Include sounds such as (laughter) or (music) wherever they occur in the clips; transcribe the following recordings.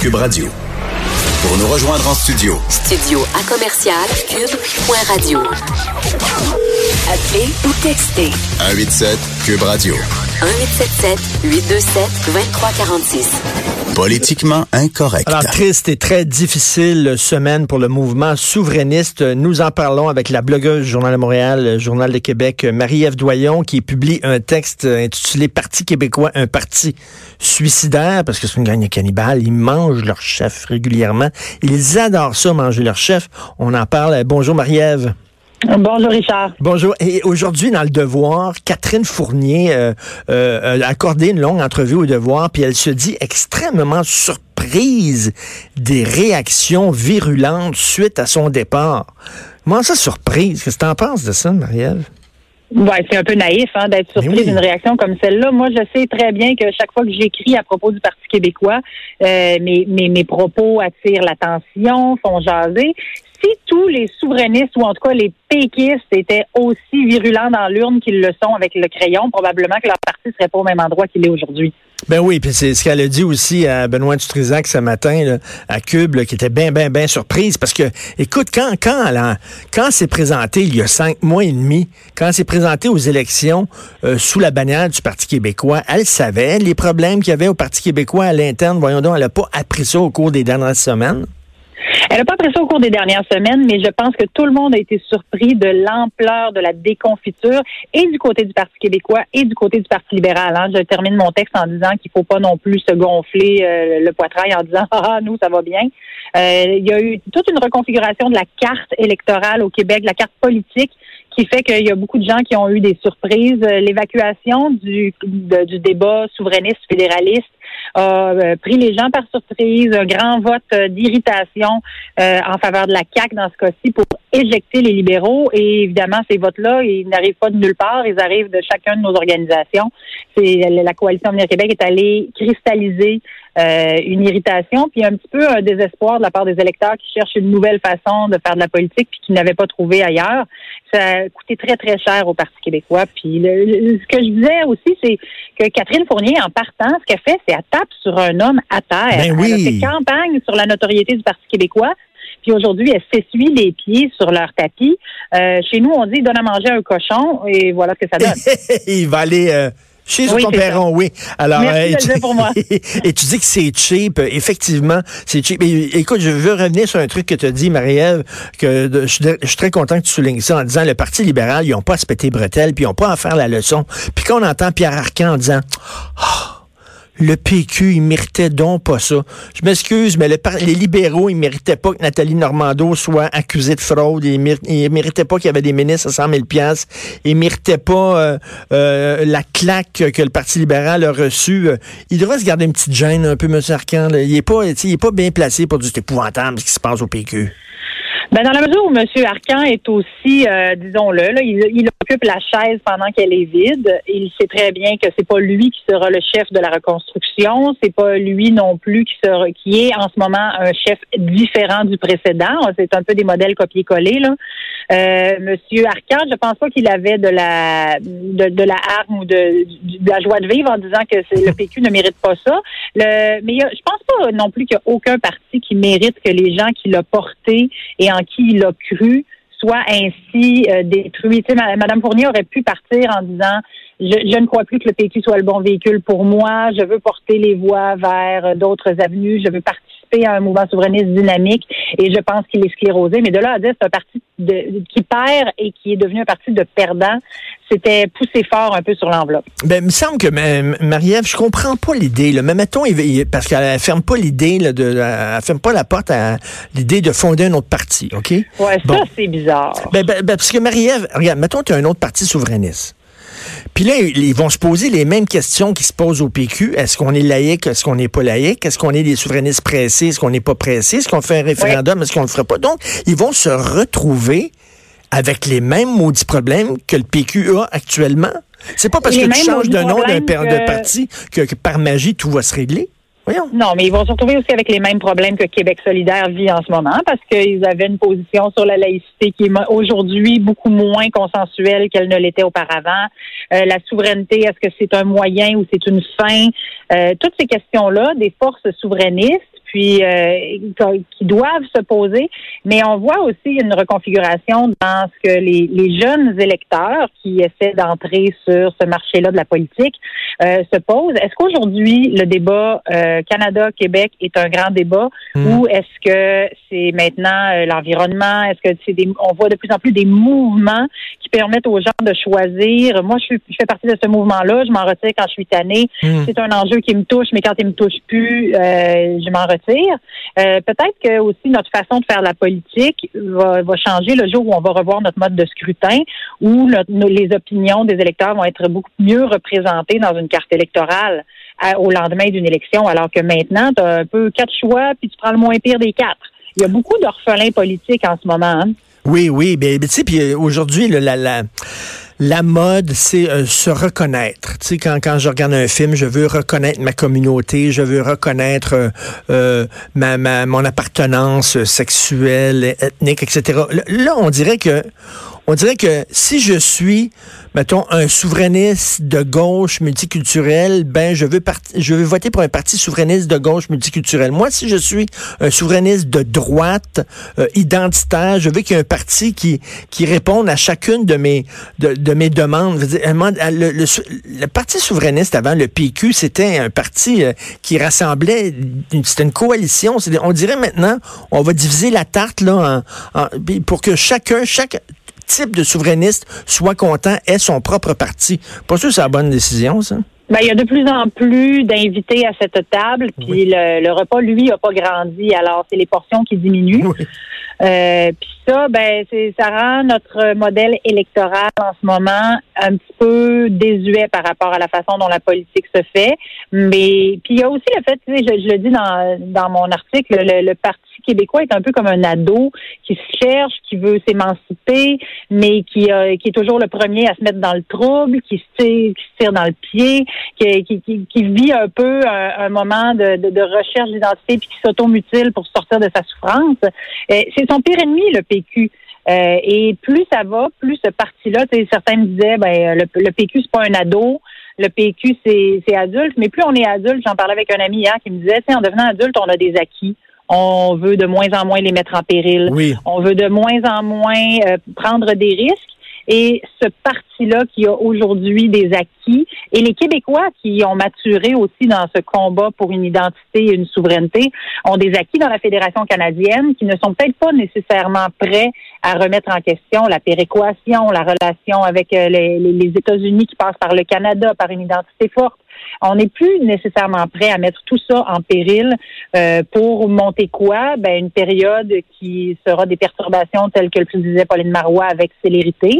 Cube Radio. Pour nous rejoindre en studio. Studio à commercial cube.radio. Appelez ou textez 187 Cube Radio. 1877 827 2346. Politiquement incorrect. Alors, triste et très difficile semaine pour le mouvement souverainiste. Nous en parlons avec la blogueuse Journal de Montréal, Journal de Québec, Marie-Ève Doyon, qui publie un texte intitulé Parti québécois, un parti suicidaire, parce que c'est une gang cannibale. Ils mangent leur chef régulièrement. Ils adorent ça, manger leur chef. On en parle. Bonjour, Marie-Ève. Bonjour Richard. Bonjour. Et aujourd'hui, dans le Devoir, Catherine Fournier euh, euh, a accordé une longue entrevue au Devoir, puis elle se dit extrêmement surprise des réactions virulentes suite à son départ. Comment ça, surprise? Qu'est-ce que tu en penses de ça, Marielle? Ouais, c'est un peu naïf hein, d'être surpris d'une réaction comme celle-là. Moi, je sais très bien que chaque fois que j'écris à propos du Parti québécois, euh, mes, mes, mes propos attirent l'attention, font jaser si tous les souverainistes ou en tout cas les péquistes étaient aussi virulents dans l'urne qu'ils le sont avec le crayon, probablement que leur parti serait pas au même endroit qu'il est aujourd'hui. Ben oui, puis c'est ce qu'elle a dit aussi à Benoît Dutrisac ce matin à Cube, qui était bien, bien, bien surprise parce que, écoute, quand quand elle quand c'est présenté il y a cinq mois et demi, quand c'est présenté aux élections euh, sous la bannière du Parti québécois, elle savait les problèmes qu'il y avait au Parti québécois à l'interne. Voyons donc, elle n'a pas appris ça au cours des dernières semaines. Elle n'a pas appris ça au cours des dernières semaines, mais je pense que tout le monde a été surpris de l'ampleur de la déconfiture et du côté du Parti québécois et du côté du Parti libéral. Hein. Je termine mon texte en disant qu'il ne faut pas non plus se gonfler euh, le poitrail en disant (laughs) ah nous ça va bien. Euh, il y a eu toute une reconfiguration de la carte électorale au Québec, de la carte politique qui fait qu'il y a beaucoup de gens qui ont eu des surprises. Euh, l'évacuation du, du débat souverainiste fédéraliste a euh, pris les gens par surprise, un grand vote euh, d'irritation en faveur de la CAQ dans ce cas-ci pour éjecter les libéraux. Et évidemment, ces votes-là, ils n'arrivent pas de nulle part, ils arrivent de chacun de nos organisations. C'est la coalition Avenir Québec est allée cristalliser euh, une irritation, puis un petit peu un désespoir de la part des électeurs qui cherchent une nouvelle façon de faire de la politique puis qui n'avaient pas trouvé ailleurs. Ça a coûté très, très cher au Parti québécois. Puis ce que je disais aussi, c'est que Catherine Fournier, en partant, ce qu'elle fait, c'est tape sur un homme à terre. Ben oui. Elle a fait campagne sur la notoriété du Parti québécois. Puis aujourd'hui, elle s'essuie les pieds sur leur tapis. Euh, chez nous, on dit donne à manger un cochon et voilà ce que ça donne. (laughs) Il va aller euh, chez oui, oui. Alors, Merci euh, pour moi. (laughs) et tu dis que c'est cheap. Effectivement, c'est cheap. écoute, je veux revenir sur un truc que tu as dit, Marie-Ève, que je, suis très content que tu soulignes ça en disant le Parti libéral, ils n'ont pas à se péter bretelles, puis ils n'ont pas à faire la leçon. Puis quand on entend Pierre Arcan en disant... Oh, le PQ, il méritait donc pas ça. Je m'excuse, mais les libéraux, ils méritaient pas que Nathalie Normando soit accusée de fraude. Ils, méritaient pas qu'il y avait des ministres à 100 000 Ils méritaient pas euh, euh, la claque que le Parti libéral a reçue. Il devrait se garder une petite gêne un peu, M. Arcan. Il est pas, il est pas bien placé pour dire c'est épouvantable ce qui se passe au PQ. Ben dans la mesure où M. Arcan est aussi, euh, disons-le, il, il, occupe la chaise pendant qu'elle est vide. Il sait très bien que c'est pas lui qui sera le chef de la reconstruction. C'est pas lui non plus qui sera, qui est en ce moment un chef différent du précédent. C'est un peu des modèles copier-coller là. Euh, Monsieur Arcan, je pense pas qu'il avait de la de, de, la arme ou de, de la joie de vivre en disant que le PQ ne mérite pas ça. Le, mais je pense pas non plus qu'il y a aucun parti qui mérite que les gens qui l'ont porté et en qui il a cru soit ainsi euh, détruit. Tu sais, Mme Fournier aurait pu partir en disant je, je, ne crois plus que le PQ soit le bon véhicule pour moi. Je veux porter les voies vers d'autres avenues. Je veux participer à un mouvement souverainiste dynamique et je pense qu'il est sclérosé. Mais de là à dire c'est un parti de, qui perd et qui est devenu un parti de perdants, c'était poussé fort un peu sur l'enveloppe. Ben, il me semble que Marie-Ève, je comprends pas l'idée. Mais mettons, parce qu'elle ferme pas l'idée, de, elle ferme pas la porte à l'idée de fonder un autre parti, OK? Ouais, ça, c'est bizarre. Ben, ben, ben, parce que Marie-Ève, regarde, mettons, tu as un autre parti souverainiste. Puis là, ils vont se poser les mêmes questions qui se posent au PQ. Est-ce qu'on est laïque? Est-ce qu'on n'est pas laïque? Est-ce qu'on est des souverainistes pressés? Est-ce qu'on n'est pas pressé? Est-ce qu'on fait un référendum? Est-ce qu'on le fera pas? Donc, ils vont se retrouver avec les mêmes maudits problèmes que le PQ a actuellement. C'est pas parce que tu changes de nom d'un de parti que, par magie tout va se régler. Non, mais ils vont se retrouver aussi avec les mêmes problèmes que Québec solidaire vit en ce moment parce qu'ils avaient une position sur la laïcité qui est aujourd'hui beaucoup moins consensuelle qu'elle ne l'était auparavant. Euh, la souveraineté, est-ce que c'est un moyen ou c'est une fin? Euh, toutes ces questions-là, des forces souverainistes, puis euh, qui doivent se poser. Mais on voit aussi une reconfiguration dans ce que les, les jeunes électeurs qui essaient d'entrer sur ce marché-là de la politique euh, se posent. Est-ce qu'aujourd'hui le débat euh, Canada-Québec est un grand débat Hmm. ou est-ce que c'est maintenant l'environnement? Est-ce que c'est des on voit de plus en plus des mouvements qui permettent aux gens de choisir? Moi, je, suis, je fais partie de ce mouvement-là. Je m'en retire quand je suis tannée. Hmm. C'est un enjeu qui me touche, mais quand il me touche plus, euh, je m'en retire. Euh, Peut-être que aussi notre façon de faire la politique va, changer le jour où on va revoir notre mode de scrutin, où les opinions des électeurs vont être beaucoup mieux représentées dans une carte électorale au lendemain d'une élection, alors que maintenant, tu as un peu quatre choix, puis tu prends le moins pire des quatre. Il y a beaucoup d'orphelins politiques en ce moment. hein. Oui, oui, ben, tu sais, puis euh, aujourd'hui, la, la, la mode, c'est euh, se reconnaître. Tu sais, quand, quand je regarde un film, je veux reconnaître ma communauté, je veux reconnaître euh, euh, ma, ma, mon appartenance sexuelle, ethnique, etc. Là, là, on dirait que on dirait que si je suis, mettons, un souverainiste de gauche multiculturel, ben je veux je veux voter pour un parti souverainiste de gauche multiculturel. Moi, si je suis un souverainiste de droite euh, identitaire, je veux qu'il y ait un parti qui qui réponde à chacune de mes de, de mes demandes. Le, parti souverainiste avant le PQ, c'était un parti euh, qui rassemblait, c'était une coalition. On dirait maintenant, on va diviser la tarte là pour que chacun, chaque type de souverainiste soit content, ait son propre parti? Pas sûr que c'est la bonne décision, ça. Ben, il y a de plus en plus d'invités à cette table, puis le, le repas, lui, a pas grandi. Alors, c'est les portions qui diminuent. Oui. Euh, puis ça, ben, c'est, ça rend notre modèle électoral en ce moment un petit peu désuet par rapport à la façon dont la politique se fait. Mais puis il y a aussi le fait, tu sais, je, je le dis dans, dans mon article, le, le Parti québécois est un peu comme un ado qui se cherche, qui veut s'émanciper, mais qui, euh, qui est toujours le premier à se mettre dans le trouble, qui se tire, qui se tire dans le pied, qui, qui, qui, vit un peu un, un moment de, de, de recherche d'identité puis qui s'automutile pour sortir de sa souffrance. Son pire ennemi, le PQ. Euh, et plus ça va, plus ce parti-là, tu sais, certains me disaient, ben, le, le PQ, c'est pas un ado. Le PQ, c'est adulte. Mais plus on est adulte, j'en parlais avec un ami hier qui me disait, en devenant adulte, on a des acquis. On veut de moins en moins les mettre en péril. Oui. On veut de moins en moins euh, prendre des risques. Et ce parti-là qui a aujourd'hui des acquis, et les Québécois qui ont maturé aussi dans ce combat pour une identité et une souveraineté, ont des acquis dans la Fédération canadienne qui ne sont peut-être pas nécessairement prêts à remettre en question la péréquation, la relation avec euh, les, les- États-Unis qui passent par le Canada, par une identité forte. On n'est plus nécessairement prêt à mettre tout ça en péril euh, pour monter quoi? Ben, une période qui sera des perturbations telles que le disait Pauline Marois avec célérité,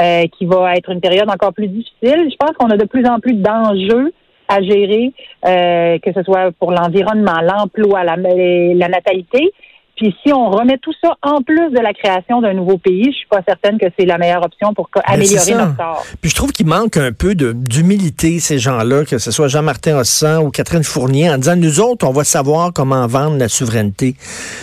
euh, qui va être une période encore plus difficile. Je pense qu'on a de plus en plus d'enjeux à gérer, euh, que ce soit pour l'environnement, l'emploi, la, la natalité. Puis si on remet tout ça en plus de la création d'un nouveau pays, je suis pas certaine que c'est la meilleure option pour Ben, améliorer notre sort. Puis je trouve qu'il manque un peu d'humilité, ces gens-là, que ce soit Jean-Martin Hossan ou Catherine Fournier, en disant, nous autres, on va savoir comment vendre la souveraineté.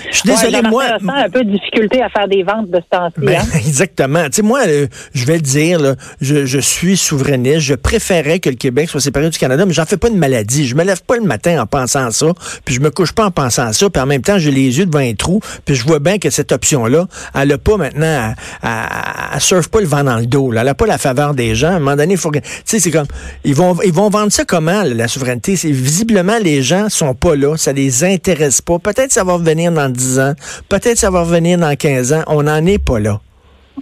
Je suis désolé, Ouais, moi... Jean-Martin Hossan a un peu de difficulté à faire des ventes de ce temps-ci. Ben, hein? (laughs) exactement. Tu sais, moi, euh, je vais le dire, là, je, je suis souverainiste. Je préférais que le Québec soit séparé du Canada, mais j'en fais pas une maladie. Je me lève pas le matin en pensant à ça, puis je me couche pas en pensant à ça, puis en même temps, j'ai les yeux devant un trou, puis je vois bien que cette option-là, elle a pas maintenant, à, à surfe pas le vent dans le dos. Là. Elle a pas la faveur des gens. À un moment donné, il faut que, tu sais, c'est comme, ils vont, ils vont vendre ça comment, la souveraineté? Visiblement, les gens sont pas là, ça les intéresse pas. Peut-être ça va revenir dans 10 ans, peut-être ça va revenir dans 15 ans. On n'en est pas là.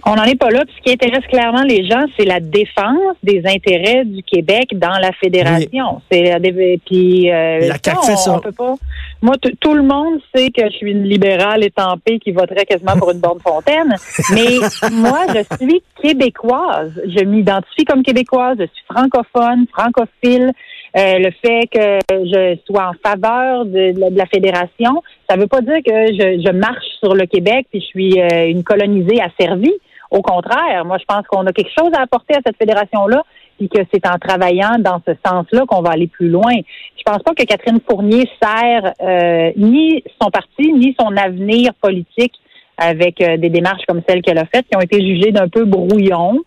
On n'en est pas là. Puis ce qui intéresse clairement les gens, c'est la défense des intérêts du Québec dans la fédération. C'est la puis euh, La CAQ fait on, ça. on peut pas. Moi, tout le monde sait que je suis une libérale étampée qui voterait quasiment pour une borne fontaine. (laughs) Mais moi, je suis québécoise. Je m'identifie comme québécoise. Je suis francophone, francophile. Euh, le fait que je sois en faveur de, de la- de la fédération, ça veut pas dire que je, je marche sur le Québec puis je suis euh, une colonisée asservie. Au contraire, moi, je pense qu'on a quelque chose à apporter à cette fédération-là, puis que c'est en travaillant dans ce sens-là qu'on va aller plus loin. Je pense pas que Catherine Fournier sert euh, ni son parti, ni son avenir politique avec euh, des démarches comme celles qu'elle a faites, qui ont été jugées d'un peu brouillon.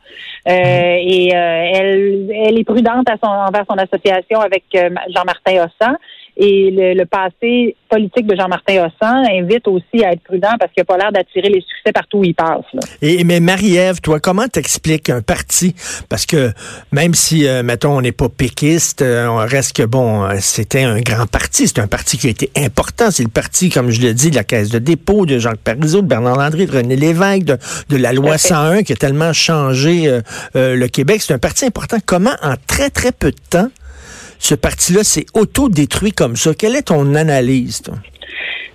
Euh, et euh, elle, elle est prudente à son, envers son association avec euh, Jean-Martin Hossan. Et le, le passé politique de Jean-Martin Hossan invite aussi à être prudent parce qu'il n'a pas l'air d'attirer les succès partout où il passe. là. Et, mais Marie-Ève, toi, comment t'expliques un parti? Parce que même si, euh, mettons, on n'est pas péquiste, euh, on reste que, bon, euh, c'était un grand parti. C'est un parti qui a été important. C'est le parti, comme je le dis, de la Caisse de dépôt, de Jacques Parizeau, de Bernard Landry, de René Lévesque, de, de la loi 101 qui a tellement changé euh, euh, le Québec. C'est un parti important. Comment, en très, très peu de temps, ce parti-là s'est auto-détruit comme ça? Quelle est ton analyse, toi?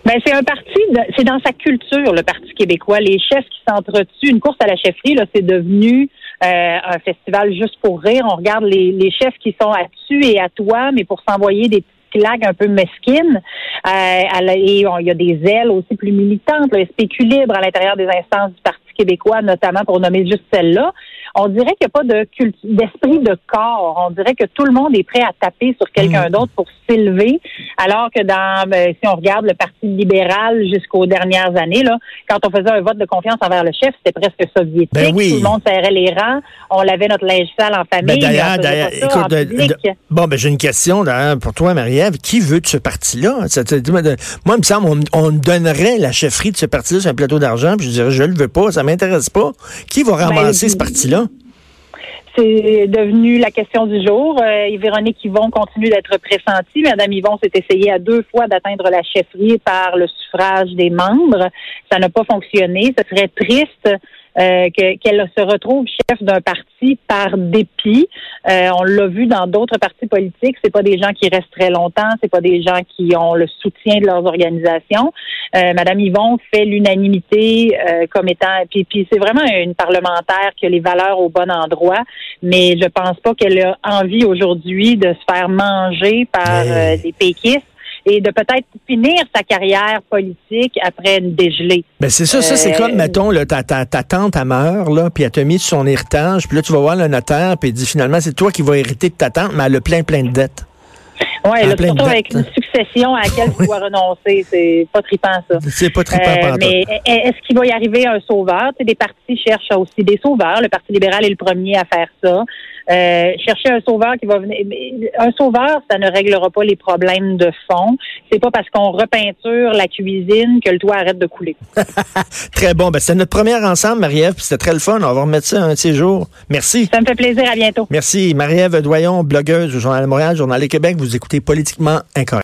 Ben, c'est un parti, c'est dans sa culture, le Parti québécois. Les chefs qui s'entretuent, une course à la chefferie, là, c'est devenu euh, un festival juste pour rire. On regarde les, chefs qui sont à tu et à toi, mais pour s'envoyer des claques un peu mesquines. Euh, et il y a des ailes aussi plus militantes, le SP libre à l'intérieur des instances du Parti québécois, notamment pour nommer juste celle-là. On dirait qu'il n'y a pas de d'esprit de corps. On dirait que tout le monde est prêt à taper sur quelqu'un d'autre pour s'élever, alors que dans, ben, si on regarde le Parti libéral jusqu'aux dernières années, là, quand on faisait un vote de confiance envers le chef, c'était presque soviétique. Ben oui. Tout le monde serrait les rangs. On lavait notre linge sale en Ben, famille. on d'ailleurs, écoute, de- de- bon, ben, j'ai une question pour toi, Marie-Ève. Qui veut de ce parti-là? Moi, il me semble, on, on me donnerait la chefferie de ce parti-là sur un plateau d'argent, puis je dirais, je le veux pas, ça m'intéresse pas. Qui va ramasser Ben, ce parti-là? C'est devenu la question du jour. Euh, Véronique Yvon continue d'être pressentie. Madame Yvon s'est essayée à deux fois d'atteindre la chefferie par le suffrage des membres. Ça n'a pas fonctionné. Ce serait triste euh, que- qu'elle se retrouve chef d'un parti par dépit. Euh, on l'a vu dans d'autres partis politiques. C'est pas des gens qui restent très longtemps. C'est pas des gens qui ont le soutien de leurs organisations. Euh, Madame Yvon fait l'unanimité euh, comme étant. Puis, puis c'est vraiment une parlementaire qui a les valeurs au bon endroit mais je pense pas qu'elle a envie aujourd'hui de se faire manger par Mais- euh, des péquistes et de peut-être finir sa carrière politique après une dégelée. Ben, c'est ça, ça, c'est Euh, comme, mettons, là, ta, ta, ta tante, elle meurt, là, puis elle t'a mis sur son héritage, puis là, tu vas voir le notaire, puis il dit, finalement, c'est toi qui vas hériter de ta tante, mais elle a plein, plein de dettes. En là, pleine surtout avec une à laquelle tu dois renoncer, c'est pas trippant ça. C'est pas trippant Euh, mais est-ce qu'il va y arriver un sauveur? Tu sais, des partis cherchent aussi des sauveurs. Le Parti libéral est le premier à faire ça. Euh, chercher un sauveur qui va venir. Un sauveur, ça ne réglera pas les problèmes de fond. C'est pas parce qu'on repeinture la cuisine que le toit arrête de couler. (laughs) Très bon. Ben, c'était notre première ensemble, Marie-Ève, puis c'était très le fun. On va remettre ça un de ces jours. Merci. Ça me fait plaisir. À bientôt. Merci. Marie-Ève Doyon, blogueuse au Journal de Montréal, Journal de Québec. Vous écoutez Politiquement Incorrect.